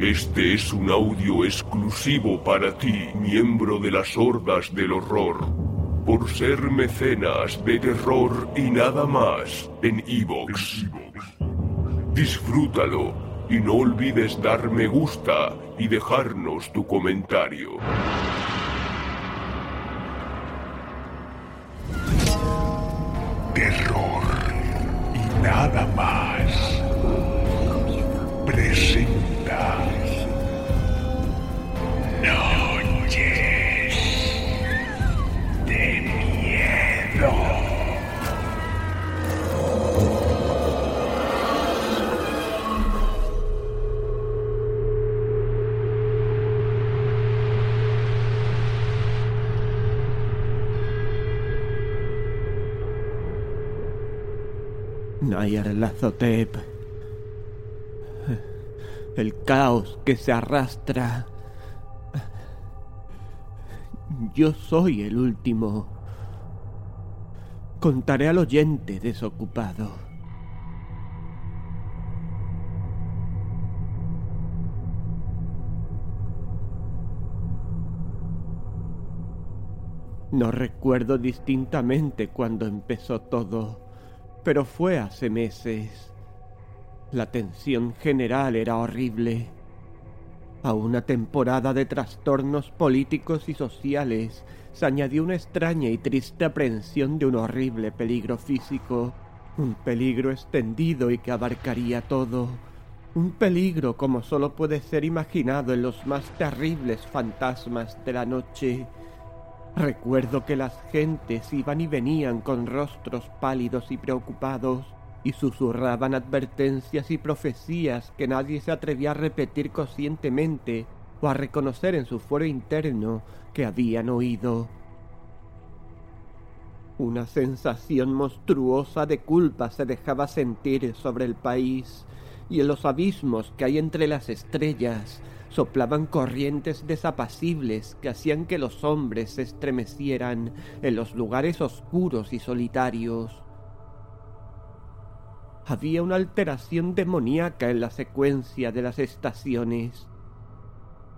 Este es un audio exclusivo para ti, miembro de las hordas del horror. Por ser mecenas de terror y nada más en Evox. Disfrútalo y no olvides dar me gusta y dejarnos tu comentario. Terror y nada más. El caos que se arrastra. Yo soy el último. Contaré al oyente desocupado. No recuerdo distintamente cuándo empezó todo pero fue hace meses. La tensión general era horrible. A una temporada de trastornos políticos y sociales se añadió una extraña y triste aprehensión de un horrible peligro físico, un peligro extendido y que abarcaría todo, un peligro como solo puede ser imaginado en los más terribles fantasmas de la noche, Recuerdo que las gentes iban y venían con rostros pálidos y preocupados y susurraban advertencias y profecías que nadie se atrevía a repetir conscientemente o a reconocer en su fuero interno que habían oído. Una sensación monstruosa de culpa se dejaba sentir sobre el país y en los abismos que hay entre las estrellas soplaban corrientes desapacibles que hacían que los hombres se estremecieran en los lugares oscuros y solitarios. Había una alteración demoníaca en la secuencia de las estaciones.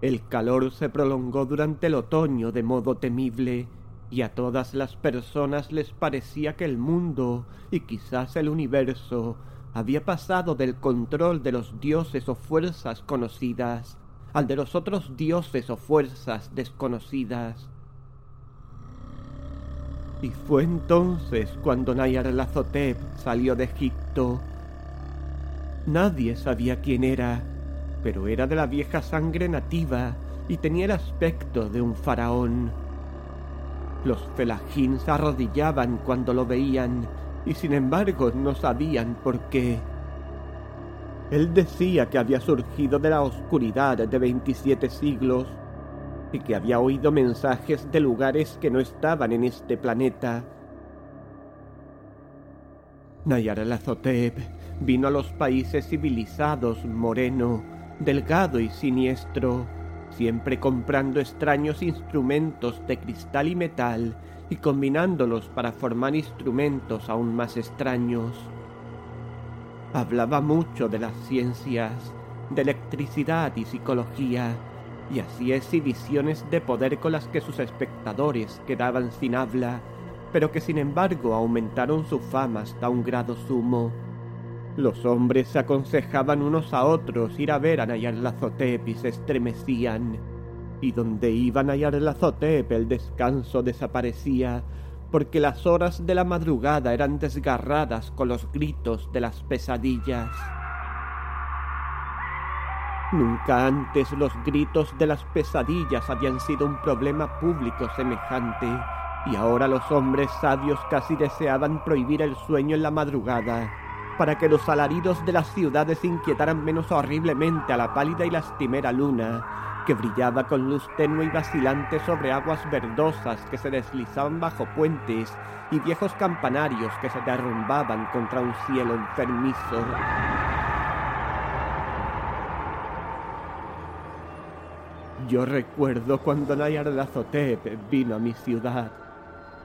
El calor se prolongó durante el otoño de modo temible, y a todas las personas les parecía que el mundo, y quizás el universo, había pasado del control de los dioses o fuerzas conocidas al de los otros dioses o fuerzas desconocidas. Y fue entonces cuando Nyarlathotep salió de Egipto. Nadie sabía quién era, pero era de la vieja sangre nativa y tenía el aspecto de un faraón. Los felahín se arrodillaban cuando lo veían y sin embargo no sabían por qué. Él decía que había surgido de la oscuridad de 27 siglos y que había oído mensajes de lugares que no estaban en este planeta. Nayarlathotep vino a los países civilizados moreno, delgado y siniestro, siempre comprando extraños instrumentos de cristal y metal y combinándolos para formar instrumentos aún más extraños. Hablaba mucho de las ciencias, de electricidad y psicología, y hacía exhibiciones de poder con las que sus espectadores quedaban sin habla, pero que sin embargo aumentaron su fama hasta un grado sumo. Los hombres se aconsejaban unos a otros ir a ver a Nayarlathotep y se estremecían, y donde iba Nayarlathotep el descanso desaparecía, porque las horas de la madrugada eran desgarradas con los gritos de las pesadillas. Nunca antes los gritos de las pesadillas habían sido un problema público semejante, y ahora los hombres sabios casi deseaban prohibir el sueño en la madrugada, para que los alaridos de las ciudades inquietaran menos horriblemente a la pálida y lastimera luna, que brillaba con luz tenue y vacilante sobre aguas verdosas que se deslizaban bajo puentes y viejos campanarios que se derrumbaban contra un cielo enfermizo. Yo recuerdo cuando Nyarlathotep vino a mi ciudad,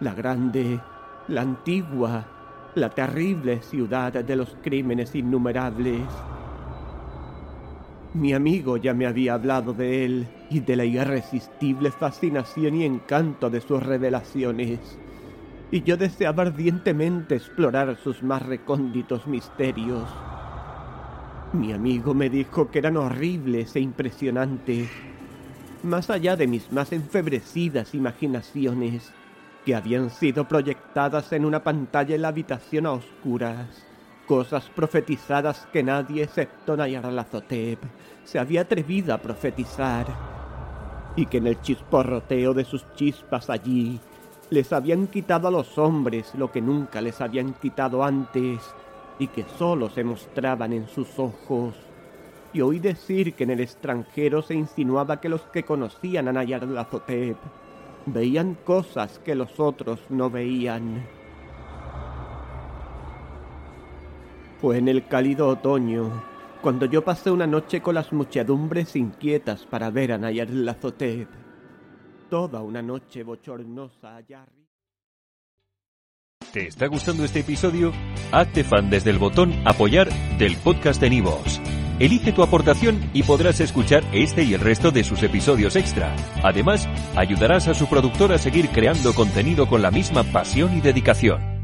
la grande, la antigua, la terrible ciudad de los crímenes innumerables. Mi amigo ya me había hablado de él y de la irresistible fascinación y encanto de sus revelaciones, y yo deseaba ardientemente explorar sus más recónditos misterios. Mi amigo me dijo que eran horribles e impresionantes, más allá de mis más enfebrecidas imaginaciones, que habían sido proyectadas en una pantalla en la habitación a oscuras, cosas profetizadas que nadie excepto Nyarlathotep se había atrevido a profetizar, y que en el chisporroteo de sus chispas allí les habían quitado a los hombres lo que nunca les habían quitado antes, y que sólo se mostraban en sus ojos. Y oí decir que en el extranjero se insinuaba que los que conocían a Nyarlathotep veían cosas que los otros no veían. Fue en el cálido otoño, cuando yo pasé una noche con las muchedumbres inquietas para ver a Nyarlathotep. Toda una noche bochornosa allá arriba. ¿Te está gustando este episodio? Hazte fan desde el botón Apoyar del podcast de Nivos. Elige tu aportación y podrás escuchar este y el resto de sus episodios extra. Además, ayudarás a su productor a seguir creando contenido con la misma pasión y dedicación.